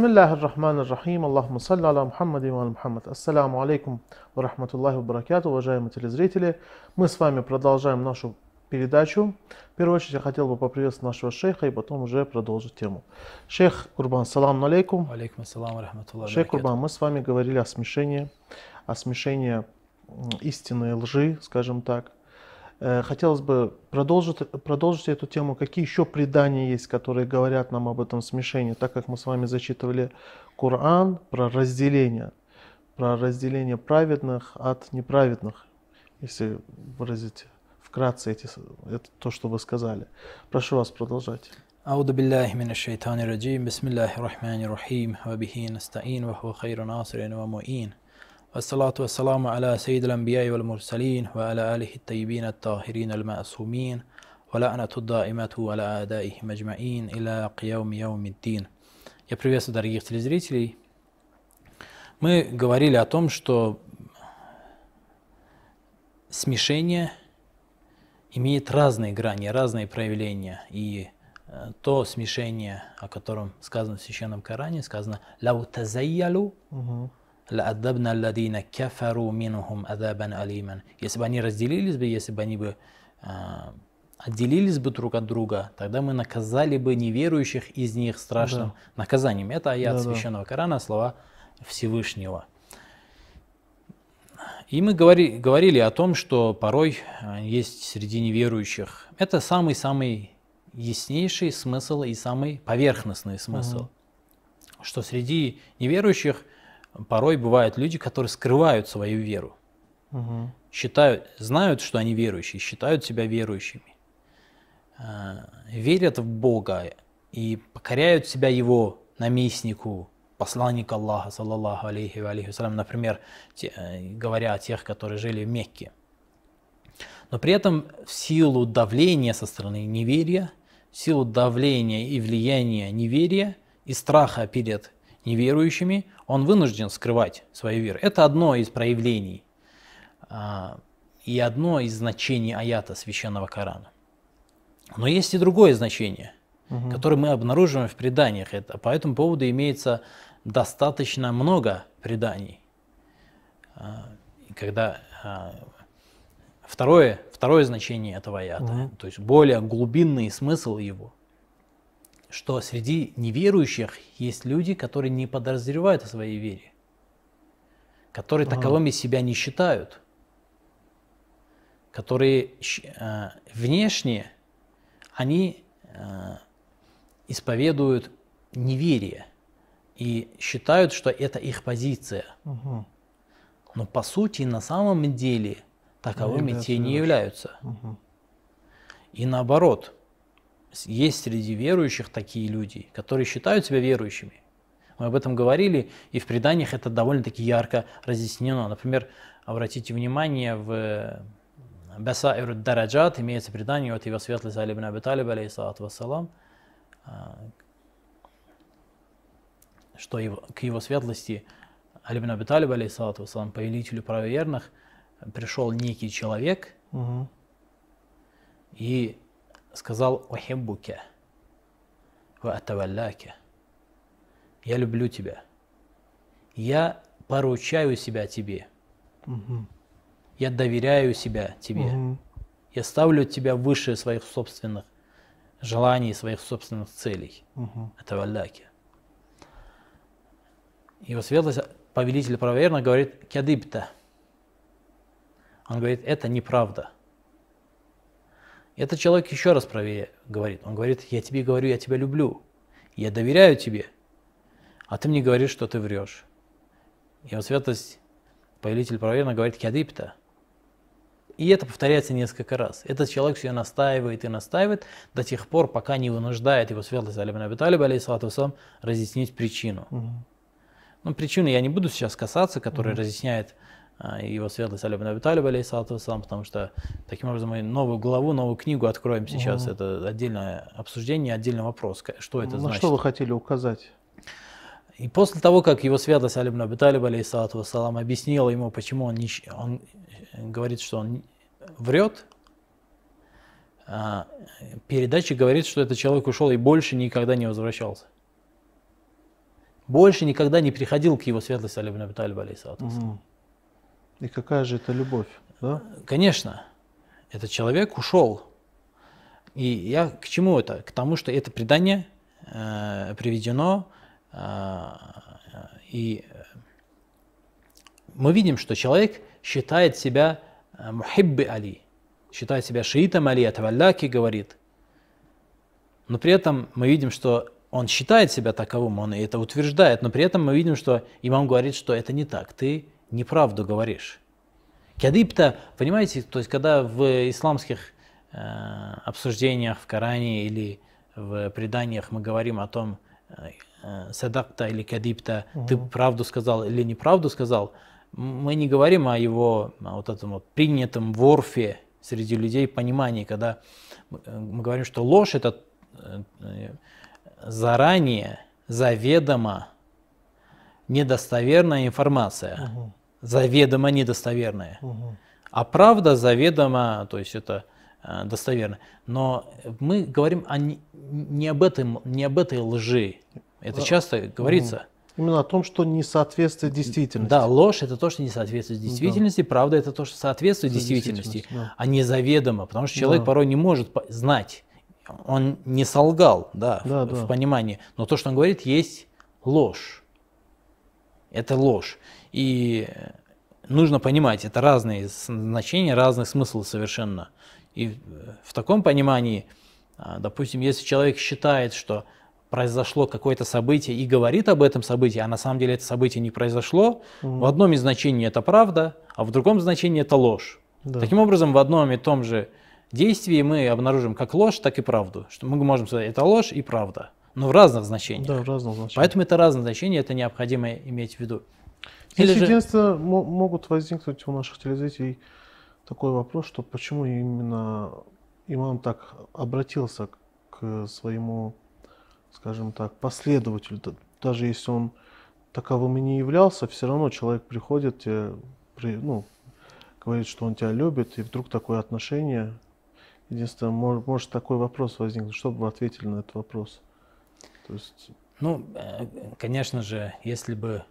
Бисмиллахи рахмани рахим. Аллаху салли аля Мухаммад и Мухаммад. Ассаламу алейкум ва рахматуллахи ва баракату, уважаемые телезрители. Мы с вами продолжаем нашу передачу. В первую очередь я хотел бы поприветствовать нашего шейха и потом уже продолжить тему. Шейх Курбан, салам алейкум. Алейкум ассалам рахматуллахи Шейх Курбан, мы с вами говорили о смешении, о смешении истины и лжи, скажем так, Э, Хотелось бы продолжить, продолжить эту тему. Какие еще предания есть, которые говорят нам об этом смешении, так как мы с вами зачитывали Коран про разделение, про разделение праведных от неправедных, если выразить вкратце эти, с- это то, что вы сказали. Прошу вас продолжать. أعوذ بالله من الشيطان الرجيم بسم الله الرحمن الرحيم وبه نستعين وهو خير ناصر ومعين والصلاة والسلام على سيد الأنبياء والمرسلين وعلى آله الطيبين الطاهرين المعصومين ولعنة الدائمة على أعدائهم أجمعين إلى قيام يوم الدين Я приветствую дорогих телезрителей. Мы говорили о том, что смешение имеет разные грани, разные проявления. И э, то смешение, о котором сказано в Священном Коране, сказано «Лау тазайялу Лаадабна алладина кафару минухум адабан алиман». Если бы они разделились бы, если бы они бы э, отделились бы друг от друга, тогда мы наказали бы неверующих из них страшным наказанием. Это аят Да-да. Священного Корана, слова Всевышнего. И мы говори- говорили о том, что порой э, есть среди неверующих. Это самый-самый яснейший смысл и самый поверхностный смысл. Что среди неверующих порой бывают люди, которые скрывают свою веру. Мгм. Считают, знают, что они верующие, считают себя верующими. э, Верят в Бога и покоряют себя Его наместнику, посланнику Аллаха, саллаллаху алейхи ва алейхи вассалям, например, те- э, говоря о тех, которые жили в Мекке. Но при этом в силу давления со стороны неверия, в силу давления и влияния неверия и страха перед неверующими, он вынужден скрывать свою веру. Это одно из проявлений а, и одно из значений аята священного Корана. Но есть и другое значение, Мгм. которое мы обнаруживаем в преданиях. Это, по этому поводу имеется достаточно много преданий. А, Когда а, второе, второе значение этого аята, Мгм. то есть более глубинный смысл его, что среди неверующих есть люди, которые не подозревают о своей вере, которые Ага. таковыми себя не считают, которые э, внешне они э, исповедуют неверие и считают, что это их позиция. Мгм. Но по сути, на самом деле, таковыми те не являются. Мгм. И наоборот, есть среди верующих такие люди, которые считают себя верующими. Мы об этом говорили, и в преданиях это довольно-таки ярко разъяснено. Например, обратите внимание, в Басаир Дараджат имеется предание от его светлости Али ибн Аби Талиб, алейхиссалату вассалам, а, что его- к его светлости Али ибн Аби Талиб, алейхиссалату вассалам, повелителю правоверных, пришел некий человек, Мгм. и сказал «Ухиббуке ва атавалляке». Я люблю тебя. Я поручаю себя тебе. Мгм. Я доверяю себя тебе. Мгм. Я ставлю тебя выше своих собственных желаний, своих собственных целей. Атавалляке. Его светлость, повелитель правоверных, говорит «Кядибта». Он говорит, это неправда. Этот человек еще раз правее говорит. Он говорит, я тебе говорю, я тебя люблю. Я доверяю тебе. А ты мне говоришь, что ты врешь. Его светлость, повелитель правоверных, говорит «Кядибта». И это повторяется несколько раз. Этот человек все настаивает и настаивает до тех пор, пока не вынуждает его светлость Али ибн Аби Талиб, алейхиссалату вассалам, разъяснить причину. Мгм. Ну, причины я не буду сейчас касаться, которые разъясняет а, его светлость Али Аби Талиб, алейхиссалату вассалам, потому что таким образом мы новую главу, новую книгу откроем сейчас. Мгм. Это отдельное обсуждение, отдельный вопрос, что это На значит. что вы хотели указать? И после того, как его светлость Али Аби Талиб, алейхиссалату вассалам, объяснил ему, почему он, не он говорит, что он врет, а, передача говорит, что этот человек ушел и больше никогда не возвращался. больше никогда не приходил к его светлости Али Аби Талиб, алейхиссалату вассалам. Мгм. И какая же это любовь, да? Конечно, этот человек ушел. И я к чему это? К тому, что это предание э, приведено, э, и мы видим, что человек считает себя э, мухибби Али, считает себя шиитом Али, это Валляки говорит. Но при этом мы видим, что он считает себя таковым, он это утверждает, но при этом мы видим, что имам говорит, что это не так, ты неправду говоришь. Кадиб-то, понимаете, то есть когда в исламских э, обсуждениях в Коране или в преданиях мы говорим о том, э, э, садакта или кадибта, ты правду сказал или неправду сказал, мы не говорим о его о вот этом вот принятом ворфе среди людей понимании, когда мы э, мы говорим, что ложь это э, заранее, заведомо недостоверная информация, Мгм. Заведомо недостоверная. Мгм. А правда заведомо, то есть это э, достоверно. Но мы говорим о не, об этом, не об этой лжи. Это А, часто говорится. Именно о том, что не соответствует действительности. Да, ложь это то, что не соответствует действительности, правда это то, что соответствует Да, действительности, действительность, да. а не заведомо, потому что человек Да. порой не может знать. Он не солгал, да, в- Да, в, да. понимании, но то, что он говорит, есть ложь. Это ложь. И нужно понимать, это разные значения, разный смысл совершенно. И э, в таком понимании, а, допустим, если человек считает, что произошло какое-то событие и говорит об этом событии, а на самом деле это событие не произошло, в одном из значений это правда, а в другом значении это ложь. Да. Таким образом, в одном и том же действии мы обнаружим как ложь, так и правду. Что мы можем сказать, это ложь и правда, но в разных значениях. Да, в разном значении. Поэтому это разные значения, это необходимо иметь в виду. Здесь Или единственное, мо- могут возникнуть у наших телезрителей такой вопрос, что почему именно имам так обратился к своему, скажем так, последователю, даже если он таковым и не являлся, все равно человек приходит, тебе, при- ну, говорит, что он тебя любит, и вдруг такое отношение. Единственное, мож- может такой вопрос возникнуть, что бы вы ответили на этот вопрос? То есть, Ну, э, конечно же, если бы э,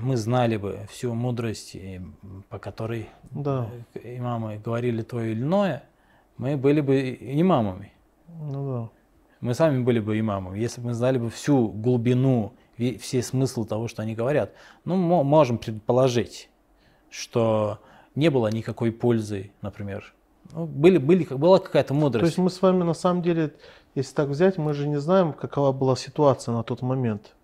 мы знали бы всю мудрость, э, по которой да, э, имамы говорили то или иное, мы были бы имамами. ну да. Мы сами были бы имамами, если бы мы знали бы всю глубину, все смысл того, что они говорят. Ну, мо- можем предположить, что не было никакой пользы, например. Ну, были, были, была какая-то То мудрость. есть мы с вами на самом деле, если так взять, мы же не знаем, какова была ситуация на тот момент.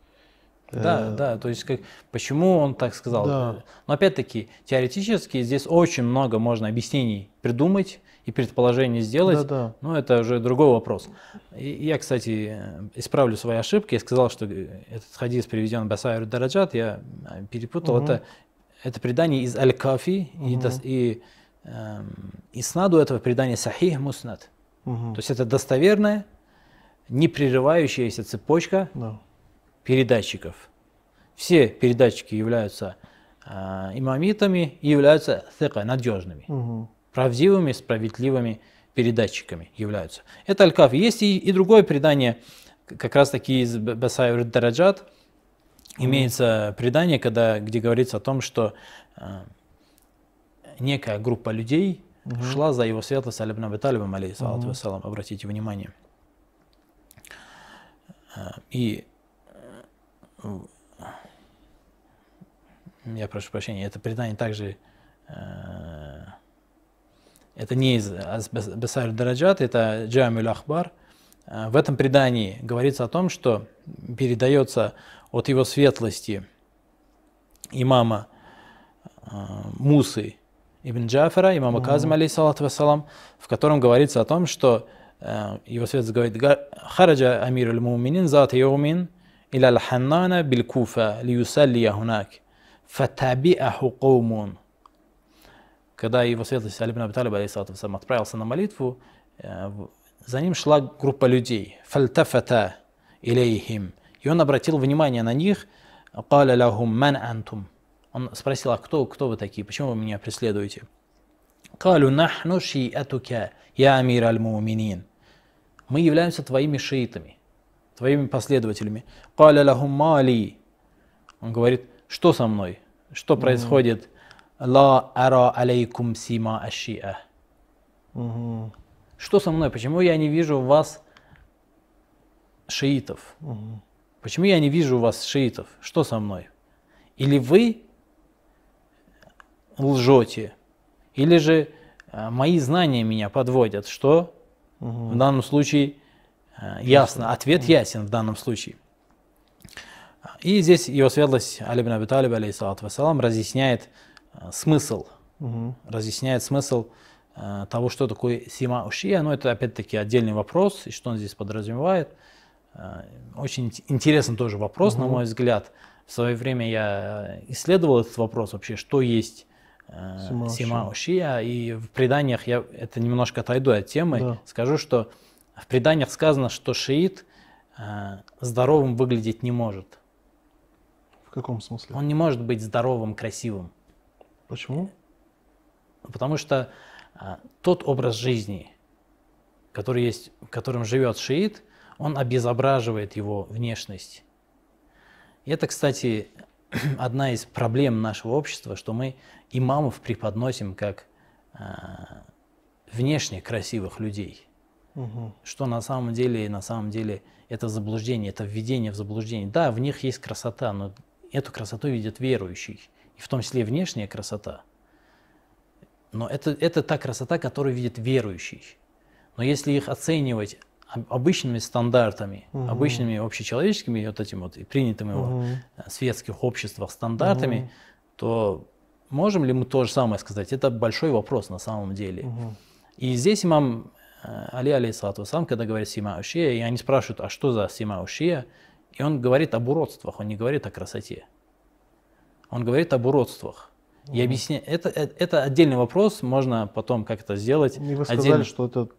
Да, Э, да, то есть как, почему он так сказал. Да. Но опять-таки, теоретически здесь очень много можно объяснений придумать и предположений сделать. Да, да. Ну, это уже другой вопрос. И я, кстати, э, исправлю свои ошибки. Я сказал, что э, этот хадис приведен Басайр Дараджат. Я э, перепутал. Мгм. Это, это предание из Аль-Кафи. И, Мгм. дос- и, эм, иснаду этого предания Сахих Муснат. Мгм. То есть это достоверная, не прерывающаяся цепочка Да. Передатчиков. Все передатчики являются э, имамитами и являются thика, надежными, Мгм. правдивыми, справедливыми передатчиками являются. Это Аль-Каф. Есть и, и другое предание, как раз таки из Басайр Дараджат. Имеется предание, когда, где говорится о том, что э, некая группа людей шла за его светлость Али ибн Аби Талибом, алейхиссалату вассалам, обратите внимание. Э, И я прошу прощения, это предание также э, это не из Басайр Дараджат, это Джамиль Ахбар. Э, В этом предании говорится о том, что передается от его светлости имама э, Мусы ибн Джафара, имама Казима, алейхиссалату вассалам, в котором говорится о том, что э, его светлость говорит, «Га- «Хараджа амир аль-муминин зат йоумин иля al-ханнана биль-куфа лиюсаллия хунак, фатабиаху каумун». Когда его светлость Али ибн Аби Талиб, алейхиссалату вассалам, отправился на молитву, э, за ним шла группа людей. «Фальтафата илейхим». И он обратил внимание на них, «Каля лахум ман антум». Он спросил, а кто, кто вы такие, почему вы меня преследуете? «Калю нахну шиатука, я амир аль-муминин». Мы являемся твоими шиитами, твоими последователями. «Каля лахум мали Он говорит, что со мной? Что происходит? Ла ара алейкум сима ашиа. Что со мной? Почему я не вижу у вас шиитов? Мгм. Почему я не вижу у вас шиитов? Что со мной? Или вы лжете, или же э, мои знания меня подводят. Что Мгм. в данном случае ясно. Ответ ясен в данном случае. И здесь его светлость Али бин Аби Талиб, алейхиссалату вассалам, разъясняет э, смысл, Мгм. разъясняет смысл э, того, что такое сима ушия. Но это опять-таки отдельный вопрос, и что он здесь подразумевает. Э, Очень ин- интересный тоже вопрос, на Мгм. мой взгляд. В свое время я исследовал этот вопрос вообще, что есть э, Сима сима ушия. И в преданиях я это немножко отойду от темы. Да. Скажу, что в преданиях сказано, что шиит э, здоровым выглядеть не может. В каком смысле? Он не может быть здоровым, красивым. Почему? Потому что а, тот образ жизни, который есть, в котором живет шиит, он обезображивает его внешность. И это, кстати, одна из проблем нашего общества, что мы имамов преподносим как а, внешне красивых людей. Мгм. Что на самом деле, на самом деле это заблуждение, это введение в заблуждение. Да, в них есть красота, но эту красоту видят верующий, и в том числе внешняя красота. Но это, это та красота, которую видит верующий. Но если их оценивать об- обычными стандартами, Мгм. обычными общечеловеческими, вот этими вот и принятыми в Мгм. э, светских обществах стандартами, Мгм. то можем ли мы то же самое сказать? Это большой вопрос на самом деле. Мгм. И здесь имам Али алейхиссалату сам, когда говорит сима ушия, и они спрашивают, а что за сима ушия? И он говорит об уродствах, он не говорит о красоте. Он говорит об уродствах. И объясняет, это, это, это отдельный вопрос, можно потом как это сделать. И вы сказали, отдельно. что этот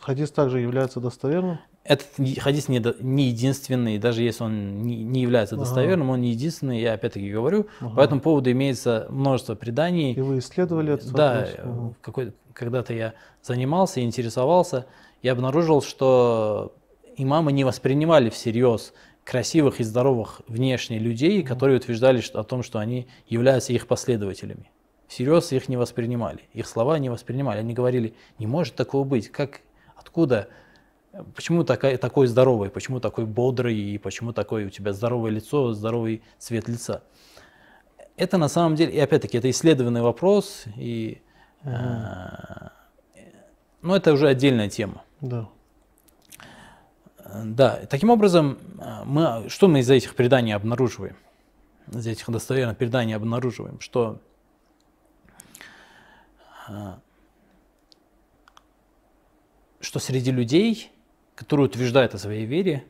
хадис также является достоверным? Этот хадис не, не единственный, даже если он не, не является Ага. достоверным, он не единственный, я опять-таки говорю. Ага. По этому поводу имеется множество преданий. И вы исследовали этот Да, в какой, когда-то я занимался, интересовался, я обнаружил, что имамы не воспринимали всерьез красивых и здоровых внешне людей, которые утверждали что- о том, что они являются их последователями. Всерьез их не воспринимали, их слова не воспринимали. Они говорили, не может такого быть, как, откуда, почему такая, такой здоровый, почему такой бодрый, и почему такое у тебя здоровое лицо, здоровый цвет лица. Это на самом деле, и опять-таки, это исследованный вопрос, и, э, но это уже отдельная тема. Да. Э, Да, таким образом, э, мы, что мы из этих преданий обнаруживаем? Из этих достоверных преданий обнаруживаем, что э, что среди людей, которые утверждают о своей вере,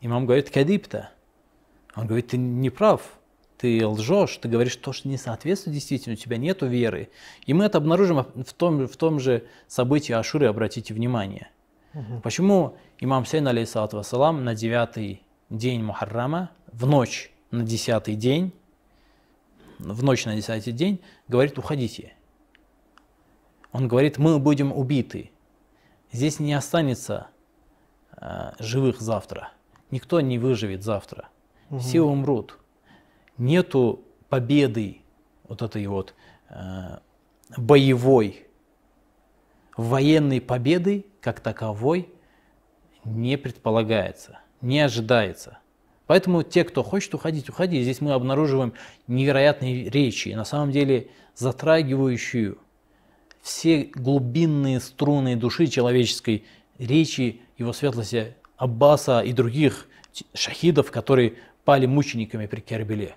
имам говорит «кадипта». Он говорит, ты не прав, ты лжешь, ты говоришь то, что не соответствует действительно, у тебя нет веры. И мы это обнаружим в том, в том же событии Ашуры, обратите внимание. Мгм. Почему имам Сейн, алейхиссалату вассалам, на девятый день Мухаррама, в ночь на десятый день, в ночь на десятый день, говорит, уходите. Он говорит, мы будем убиты. Здесь не останется э, живых завтра. Никто не выживет завтра. Все умрут. Нету победы вот этой вот э, боевой, военной победы как таковой не предполагается, не ожидается. Поэтому те, кто хочет уходить, уходи. Здесь мы обнаруживаем невероятные речи, на самом деле затрагивающую все глубинные струны души человеческой речи его светлости Аббаса и других шахидов, которые пали мучениками при Кербеле.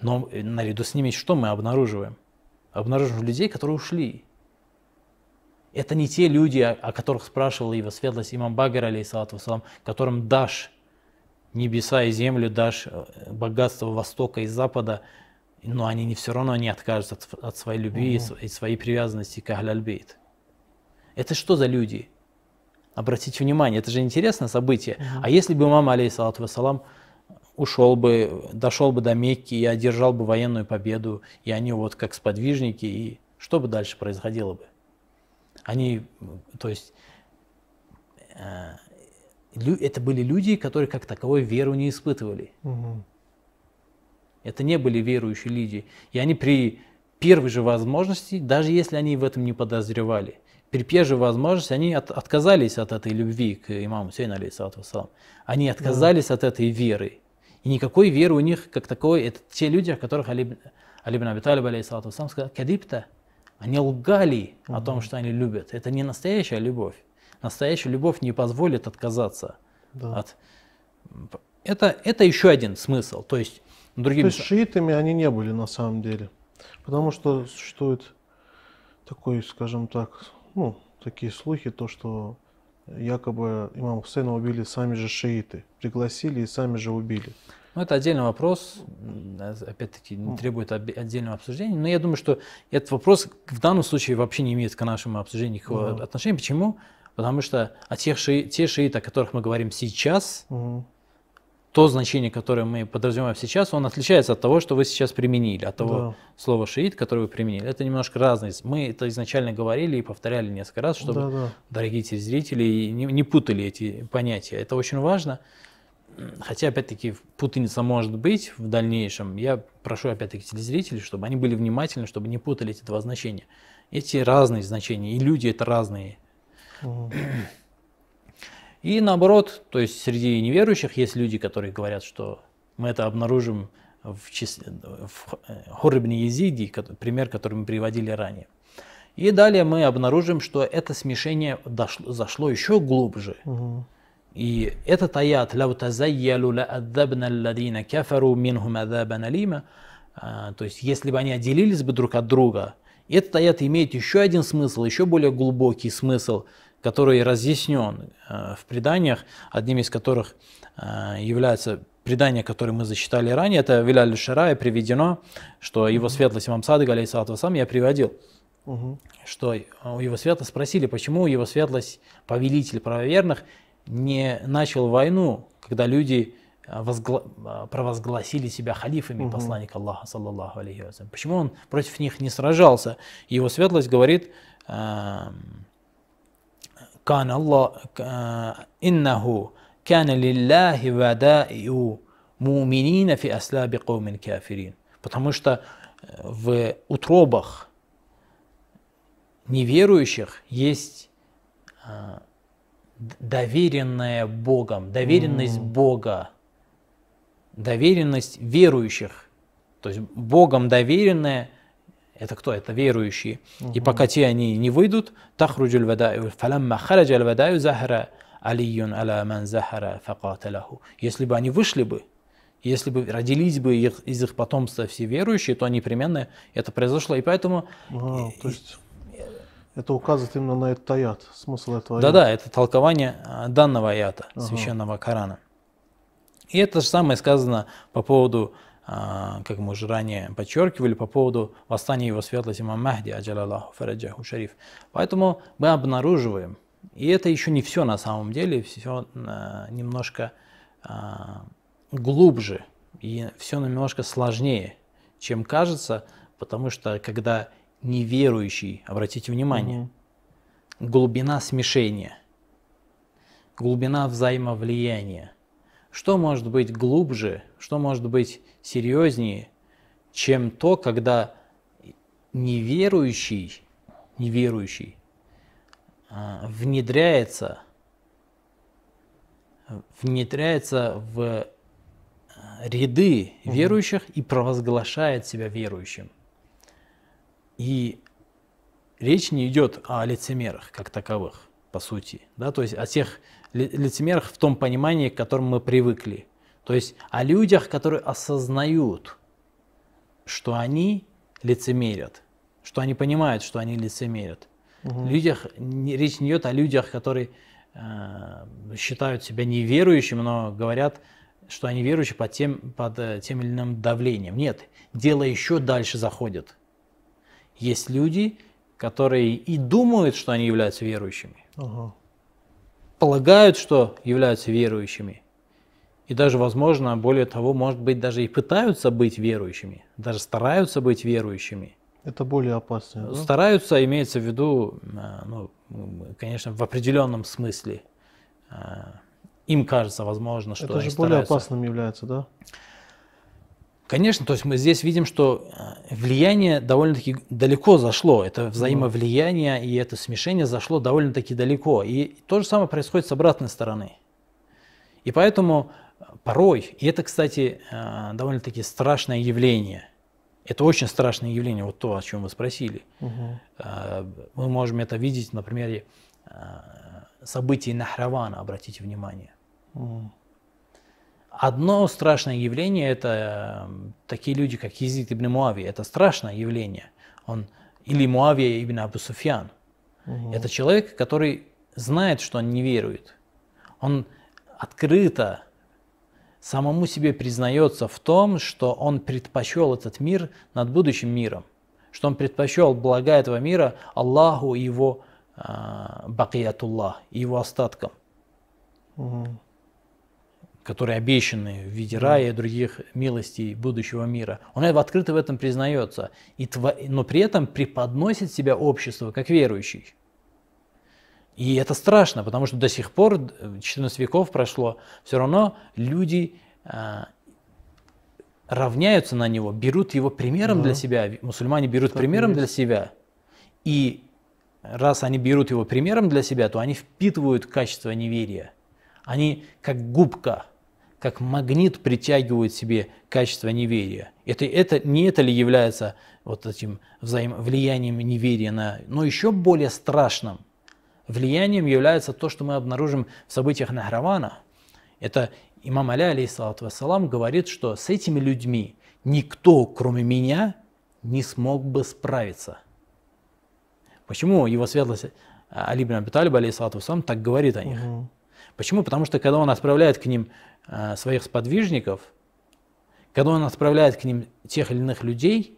Но э, наряду с ними что мы обнаруживаем? Обнаруживаем людей, которые ушли. Это не те люди, о, которых спрашивал его светлость имам Багар, алейхиссалату вассалам, которым дашь небеса и землю, дашь э, богатство Востока и Запада, но они не все равно не откажутся от, от своей любви и св- и своей привязанности к Ахляльбейт. Это что за люди? Обратите внимание, это же интересное событие. А если бы имам, алейхиссалату вассалам, ушел бы, дошел бы до Мекки и одержал бы военную победу, и они вот как сподвижники, и что бы дальше происходило бы? Они, то есть, э, это были люди, которые как таковой веру не испытывали. Мгм. Это не были верующие люди. И они при первой же возможности, даже если они в этом не подозревали, при первой возможности они от, отказались от этой любви к имаму Сейну, алейхиссалату Они отказались да. от этой веры. И никакой веры у них как такой, это те люди, о которых Али, Али ибн Аби Талиб, алейхиссалату сказал, кадибта, они лгали угу. о том, что они любят. Это не настоящая любовь. Настоящая любовь не позволит отказаться да. от... Это, это еще один смысл. То есть, другими... То есть шиитами они не были на самом деле. Потому что существует такой, скажем так, ну, такие слухи, то, что якобы имам Хусейна убили сами же шииты. Пригласили и сами же убили. Ну, это отдельный вопрос, опять-таки, не требует отдельного обсуждения. Но я думаю, что этот вопрос в данном случае вообще не имеет к нашему обсуждению никакого uh отношения. Почему? Потому что о тех ши... те шииты, о которых мы говорим сейчас, uh то значение, которое мы подразумеваем сейчас, он отличается от того, что вы сейчас применили, от того да. слова шиит, которое вы применили. Это немножко разные. Мы это изначально говорили и повторяли несколько раз, чтобы да, да. дорогие телезрители не, не путали эти понятия. Это очень важно. Хотя, опять-таки, путаница может быть в дальнейшем. Я прошу, опять-таки, телезрителей, чтобы они были внимательны, чтобы не путали эти два значения. Эти разные значения, и люди это разные. Угу. И наоборот, то есть среди неверующих есть люди, которые говорят, что мы это обнаружим в, числе, в Хорибне Езиди, пример, который мы приводили ранее. И далее мы обнаружим, что это смешение дошло, зашло еще глубже. Угу. И этот аят «Лау тазайялу лааддабна алладина кафару минхум адабан алима» то есть если бы они отделились бы друг от друга, этот аят имеет еще один смысл, еще более глубокий смысл, который разъяснен э, в преданиях, одним из которых э, является предание, которое мы зачитали ранее, это Виляль Шарая приведено, что его светлость имам Садык, алейсалату сам я приводил, угу. что у его светлость спросили, почему его светлость, повелитель правоверных, не начал войну, когда люди э, возгла... Э, провозгласили себя халифами угу. посланника Аллаха, саллаллаху алейхи. Почему он против них не сражался? Его светлость говорит, كان الله إنه كان لله ودائع مؤمنين في أسلاب قوم كافرين потому что в утробах неверующих есть доверенная Богом, доверенность mm. Бога, доверенность верующих. То есть Богом доверенная, это кто? Это верующие. Mm-hmm. И пока те они не выйдут, тахруджуль вадаю, фаламма хараджаль вадаю захара алиюн аля ман захара факаталаху. Если бы они вышли бы, если бы родились бы их, из их потомства все верующие, то непременно это произошло. И поэтому... А, то есть это указывает именно на этот аят, смысл этого аята. Да-да, это толкование а, данного аята, ага. священного Корана. И это же самое сказано по поводу, как мы уже ранее подчеркивали, по поводу восстания его светлости имам Махди, аджалаллаху фараджаху шариф. Поэтому мы обнаруживаем, и это еще не все на самом деле, все а, немножко глубже, и все немножко сложнее, чем кажется, потому что когда неверующий, обратите внимание, угу. глубина смешения, глубина взаимовлияния. Что может быть глубже, что может быть серьезнее, чем то, когда неверующий, неверующий а, внедряется, внедряется в ряды верующих и провозглашает себя верующим. И речь не идет о лицемерах как таковых, по сути, да, то есть о тех лицемерах в том понимании, к которому мы привыкли. То есть о людях, которые осознают, что они лицемерят, что они понимают, что они лицемерят. Угу. Людях, не, речь не идет о людях, которые э, считают себя неверующими, но говорят, что они верующие под тем, под э, тем или иным давлением. Нет, дело еще дальше заходит. Есть люди, которые и думают, что они являются верующими, ага. полагают, что являются верующими, и даже, возможно, более того, может быть, даже и пытаются быть верующими, даже стараются быть верующими. Это более опасно. Да? Стараются, имеется в виду, э, ну, конечно, в определенном смысле. Э, им кажется, возможно, что Это же более опасным является, да? Конечно, то есть мы здесь видим, что э, влияние довольно-таки далеко зашло. Это взаимовлияние и это смешение зашло довольно-таки далеко. И то же самое происходит с обратной стороны. И поэтому порой, и это, кстати, э, довольно-таки страшное явление. Это очень страшное явление, вот то, о чем вы спросили. Угу. Мы можем это видеть на примере событий Нахравана, обратите внимание. Угу. Одно страшное явление – это э, такие люди, как Езид ибн Муави. Это страшное явление. Он, или Муавия ибн Абу Суфьян. Угу. Это человек, который знает, что он не верует. Он открыто самому себе признается в том, что он предпочел этот мир над будущим миром, что он предпочел блага этого мира Аллаху и его э, бакиятуллах, его остаткам. Угу которые обещаны в виде рая и других милостей будущего мира. Он открыто в этом признается, и тво... но при этом преподносит себя обществу как верующий. И это страшно, потому что до сих пор, 14 веков прошло, все равно люди а, равняются на него, берут его примером да. для себя. Мусульмане берут так примером для себя. И раз они берут его примером для себя, то они впитывают качество неверия. Они как губка как магнит притягивают себе качество неверия. Это, это, не это ли является вот этим взаим, влиянием неверия на... Но еще более страшным влиянием является то, что мы обнаружим в событиях Нахравана. Это имам Аля, алейхиссалату вассалам, говорит, что с этими людьми никто, кроме меня, не смог бы справиться. Почему его светлость Али ибн Аби Талиб, алейхиссалату вассалам, так говорит о них? Угу. Почему? Потому что когда он отправляет к ним э, своих сподвижников, когда он отправляет к ним тех или иных людей,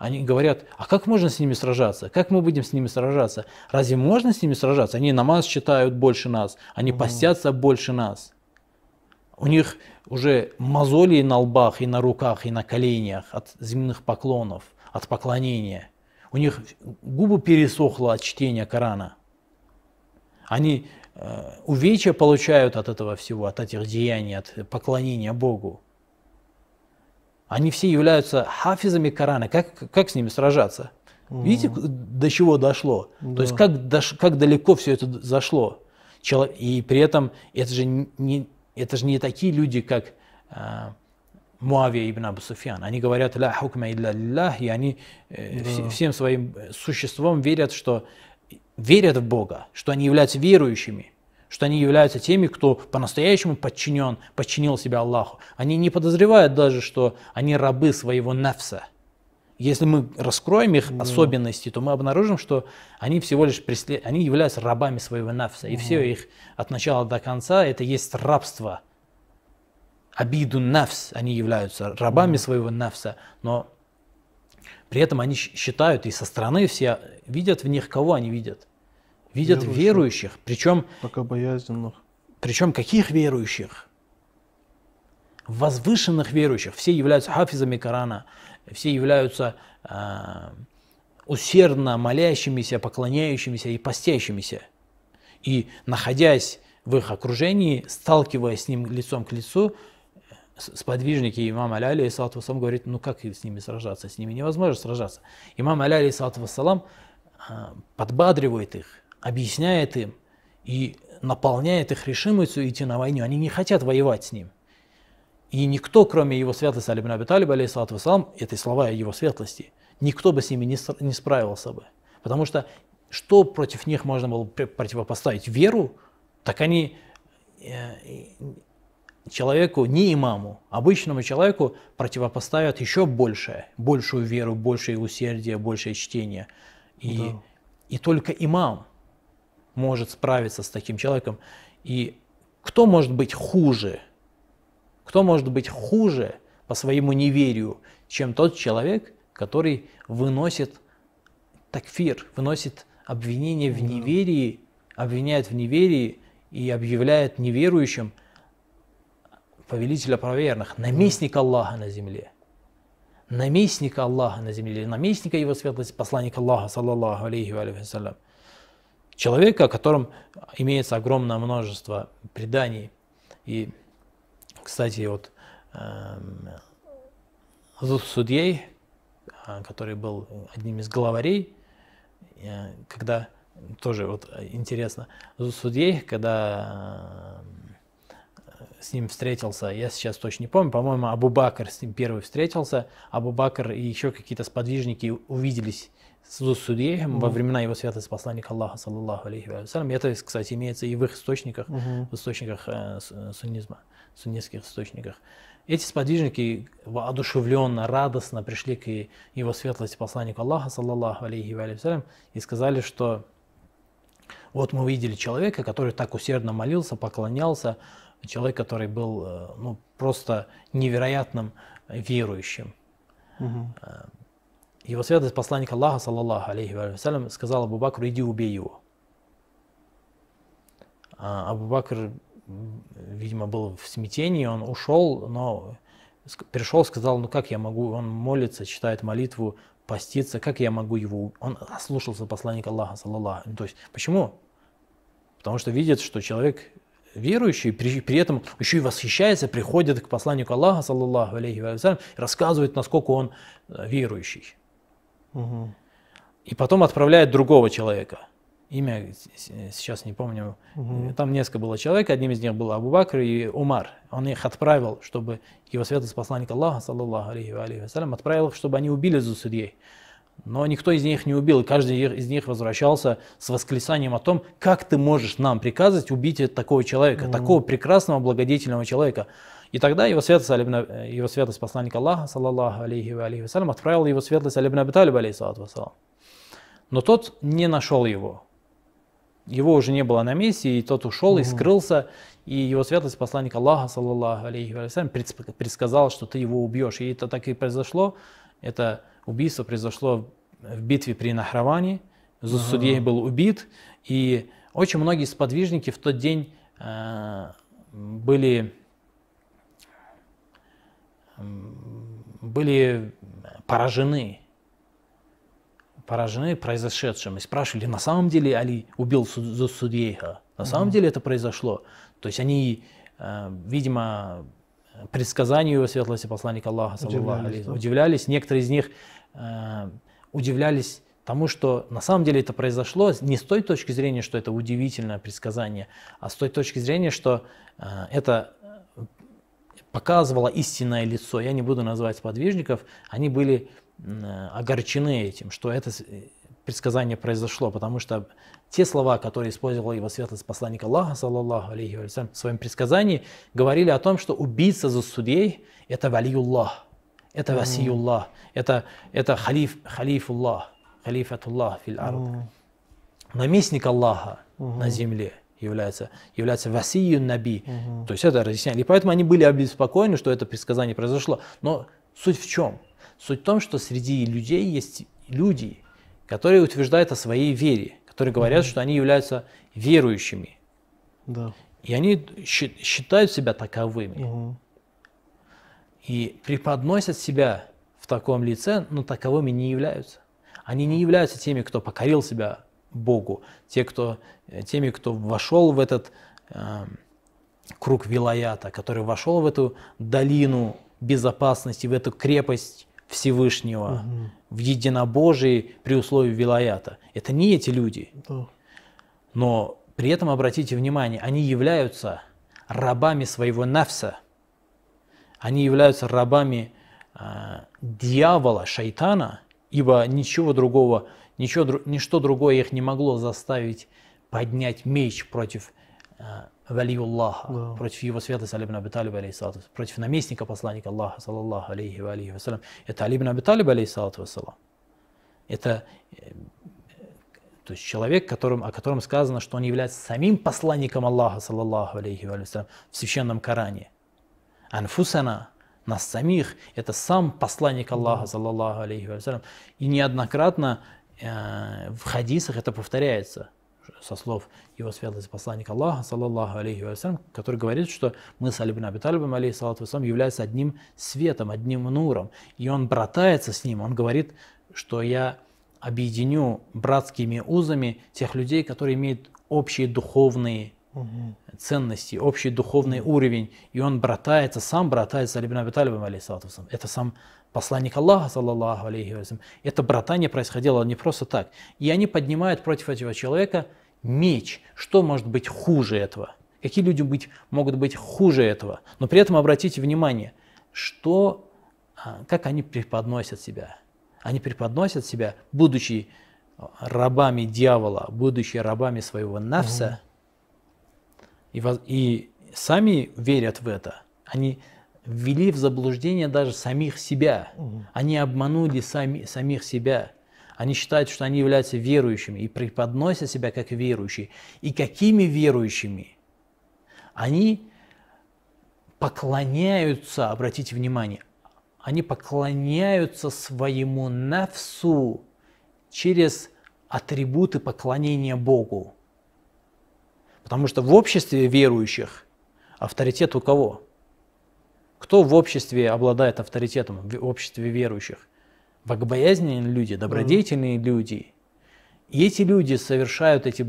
они говорят, а как можно с ними сражаться? Как мы будем с ними сражаться? Разве можно с ними сражаться? Они намаз читают больше нас, они постятся больше нас. У них уже мозоли на лбах и на руках и на коленях от земных поклонов, от поклонения. У них губы пересохло от чтения Корана. Они Э, увечья получают от этого всего, от этих деяний, от поклонения Богу. Они все являются хафизами Корана. Как, как с ними сражаться? Видите, до чего дошло? Да. То есть как, как далеко все это зашло? И при этом это же не, это же не такие люди, как э, Муавия ибн Абу Суфьян. Они говорят «Ля хукма илля лиллах», и они э, да. всем своим существом верят, что верят в Бога, что они являются верующими, что они являются теми, кто по-настоящему подчинен, подчинил себя Аллаху. Они не подозревают даже, что они рабы своего нафса. Если мы раскроем их особенности, то мы обнаружим, что они всего лишь преслед... они являются рабами своего нафса. И все их от начала до конца это есть рабство. Абиду нафс, они являются рабами своего нафса, но при этом они считают, и со стороны все видят в них, кого они видят? Видят верующих, верующих причем... Богобоязненных. Причем каких верующих? Возвышенных верующих. Все являются хафизами Корана, все являются э, усердно молящимися, поклоняющимися и постящимися. И находясь в их окружении, сталкиваясь с ним лицом к лицу, сподвижники имама Аля, алейхиссалату вассалам, говорит, ну как с ними сражаться? С ними невозможно сражаться. Имам Аля, алейхиссалату вассалам, подбадривает их, объясняет им и наполняет их решимостью идти на войну. Они не хотят воевать с ним. И никто, кроме его светлости Алибн Аби Талиба, алейхиссалату вассалам, это слова его светлости, никто бы с ними не, не справился бы. Потому что что против них можно было противопоставить? Веру? Так они э, человеку, не имаму, обычному человеку противопоставят еще большее, большую веру, большее усердие, большее чтение. И, да. и только имам может справиться с таким человеком. И кто может быть хуже? Кто может быть хуже по своему неверию, чем тот человек, который выносит такфир, выносит обвинение в неверии, обвиняет в неверии и объявляет неверующим повелителя правоверных, наместника Аллаха на земле. Наместника Аллаха на земле, наместника его светлости, посланника Аллаха, саллаллаху алейхи ва человека, о котором имеется огромное множество преданий. И, кстати, вот э, Судьей, который был одним из главарей, когда тоже вот интересно, судьей, когда с ним встретился, я сейчас точно не помню, по-моему, Абу Бакр с ним первый встретился, Абу Бакр и еще какие-то сподвижники увиделись судьей mm во времена его святости посланника Аллаха, саллаллаху алейхи вассалям. Это, кстати, имеется и в их источниках, mm в источниках э, суннизма, суннитских источниках. Эти сподвижники воодушевленно, радостно пришли к его светлости посланнику Аллаха, саллаллаху алейхи вассалям, и сказали, что вот мы увидели человека, который так усердно молился, поклонялся, человек, который был э, ну, просто невероятным верующим. Угу. Его святость посланник Аллаха, саллаллаху алейхи вассалям, сказал Абу Бакру, иди убей его. А Абу Бакр, видимо, был в смятении, он ушел, но пришел, сказал, ну как я могу, он молится, читает молитву, постится, как я могу его, он ослушался посланника Аллаха, саллаллаху. То есть, почему? Потому что видит, что человек верующий, при, при этом еще и восхищается, приходит к посланнику Аллаха, саллаллаху алейхи вассалям, рассказывает, насколько он э, верующий. Угу. И потом отправляет другого человека. Имя сейчас не помню. Угу. Там несколько было человек, одним из них был Абу Бакр и Умар. Он их отправил, чтобы его святость посланник Аллаха, саллаллаху алейхи вассалям, отправил, чтобы они убили за судьей. Но никто из них не убил, и каждый из них возвращался с восклицанием о том, как ты можешь нам приказывать убить такого человека, mm-hmm. такого прекрасного, благодетельного человека. И тогда его святость, его святость посланник Аллаха, саллаллаху алейхи ва алейхи вассалям, отправил его святость Алибн Абиталиб, алейхиссалату вассалам. Но тот не нашел его. Его уже не было на месте, и тот ушел mm-hmm. и скрылся. И его святость посланник Аллаха, саллаллаху алейхи вассалям, предсказал, что ты его убьешь. И это так и произошло. Это убийство произошло в битве при Нахраване. Зусудей ага. был убит. И очень многие сподвижники в тот день э, были, были поражены поражены произошедшим и спрашивали, на самом деле Али убил Зусудейха? На самом деле это произошло? То есть они, э, видимо, предсказанию его светлости посланника Аллаха, удивлялись, да? удивлялись. Некоторые из них э, удивлялись тому, что на самом деле это произошло не с той точки зрения, что это удивительное предсказание, а с той точки зрения, что э, это показывало истинное лицо. Я не буду называть подвижников, они были э, огорчены этим, что это предсказание произошло, потому что те слова, которые использовал его светлость посланник Аллаха, саллаллаху алейхи в своем предсказании, говорили о том, что убийца за судей – это валиюллах, это васиюллах, это, это халиф, халифуллах, халифатуллах фил ард. Наместник Аллаха на земле является, является васию наби. То есть это разъясняли. И поэтому они были обеспокоены, что это предсказание произошло. Но суть в чем? Суть в том, что среди людей есть люди, которые утверждают о своей вере которые говорят, что они являются верующими. Да. И они считают себя таковыми. Угу. И преподносят себя в таком лице, но таковыми не являются. Они не являются теми, кто покорил себя Богу, те, кто, теми, кто вошел в этот э, круг вилаята, который вошел в эту долину безопасности, в эту крепость Всевышнего, угу. в единобожии при условии вилаята. Это не эти люди. Да. Но при этом обратите внимание, они являются рабами своего нафса. Они являются рабами э, дьявола, шайтана, ибо ничего другого, ничего, ничто другое их не могло заставить поднять меч против э, Валиуллаха, да. против его святости Али ибн Аби Талиб, алейхиссалату, против наместника посланника Аллаха, саллаллаху алейхи ва алейхи вассалям. Это Али ибн Аби Талиб, алейхиссалату вассалам. Это э, то есть человек, которым, о котором сказано, что он является самим посланником Аллаха, саллаллаху алейхи вассалям, в священном Коране. Анфусана, нас самих, это сам посланник Аллаха, саллаллаху алейхи вассалям. И неоднократно в хадисах это повторяется – со слов его святости посланника Аллаха, саллаллаху алейхи вассалям, который говорит, что мы с Алибин Абиталибом, алейхиссалату вассалам, является одним светом, одним нуром. И он братается с ним, он говорит, что я объединю братскими узами тех людей, которые имеют общие духовные угу. ценности, общий духовный уровень, и он братается, сам братается с Алибин Абиталибом, алейсалатусам. Это сам посланник Аллаха, саллаллаху алейхи вассалям. Это братание происходило не просто так. И они поднимают против этого человека меч. Что может быть хуже этого? Какие люди быть, могут быть хуже этого? Но при этом обратите внимание, что, а, как они преподносят себя. Они преподносят себя, будучи рабами дьявола, будучи рабами своего нафса, угу. И, и сами верят в это. Они ввели в заблуждение даже самих себя. Угу. Они обманули сами, самих себя. Они считают, что они являются верующими и преподносят себя как верующие. И какими верующими? Они поклоняются, обратите внимание, они поклоняются своему нафсу через атрибуты поклонения Богу. Потому что в обществе верующих авторитет у кого? Кто в обществе обладает авторитетом, в обществе верующих? Богобоязненные люди, добродетельные mm. люди. И эти люди совершают эти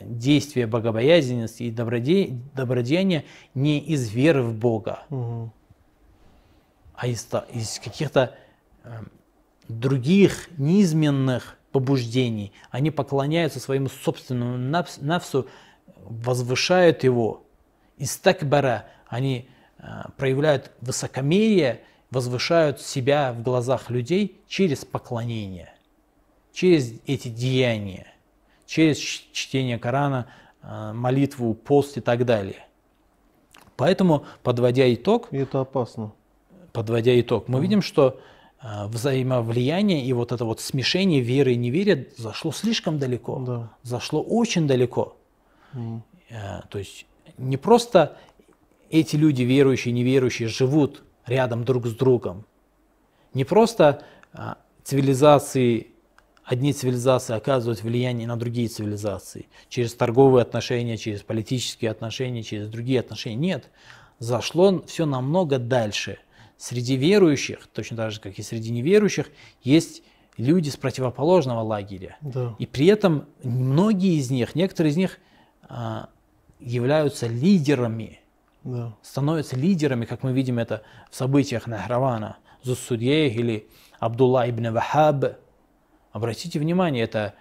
действия богобоязненности и доброде... добродеяния не из веры в Бога, mm. а из, из каких-то э, других низменных побуждений. Они поклоняются своему собственному нафсу, возвышают его. Из такбара они Э, проявляют высокомерие, возвышают себя в глазах людей через поклонение, через эти деяния, через чтение Корана, э, молитву, пост и так далее. Поэтому, подводя итог... И это опасно. Подводя итог, мы mm. видим, что э, взаимовлияние и вот это вот смешение веры и неверия зашло слишком далеко. Да. Зашло очень далеко. Mm. То есть не просто эти люди, верующие и неверующие, живут рядом друг с другом. Не просто а, цивилизации, одни цивилизации оказывают влияние на другие цивилизации через торговые отношения, через политические отношения, через другие отношения. Нет, зашло все намного дальше. Среди верующих, точно так же, как и среди неверующих, есть люди с противоположного лагеря. Да. И при этом многие из них, некоторые из них являются лидерами да. становятся лидерами, как мы видим это в событиях Нахравана, Зуссудьех или Абдулла ибн Вахаб. Обратите внимание, это,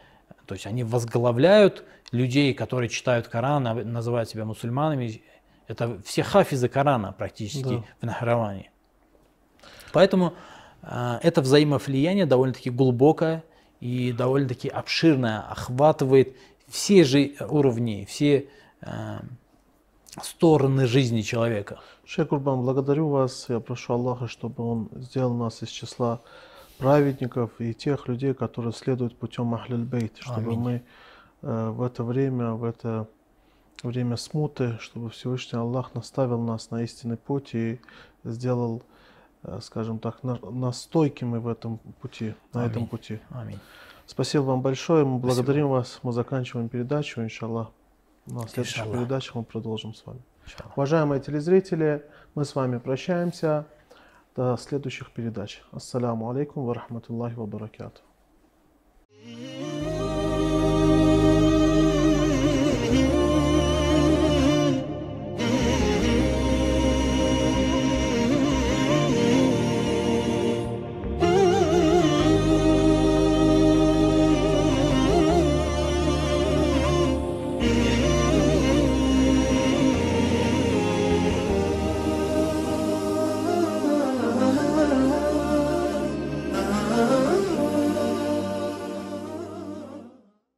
то есть они возглавляют людей, которые читают Коран, называют себя мусульманами. Это все хафизы Корана практически да. в Нахраване. Поэтому э, это взаимовлияние довольно-таки глубокое и довольно-таки обширное, охватывает все же уровни, все э, стороны жизни человека. Шейх Курбан, благодарю вас. Я прошу Аллаха, чтобы Он сделал нас из числа праведников и тех людей, которые следуют путем Ахлиль Бейт, чтобы Аминь. мы э, в это время, в это время смуты, чтобы Всевышний Аллах наставил нас на истинный путь и сделал, э, скажем так, на, настойкими в этом пути, на Аминь. этом пути. Аминь. Спасибо вам большое, мы Спасибо. благодарим вас. Мы заканчиваем передачу, иншаллах. На следующих Иншаллах. передачах мы продолжим с вами. Иншаллах. Уважаемые телезрители, мы с вами прощаемся. До следующих передач. Ассаляму алейкум ва рахматуллахи ва баракату.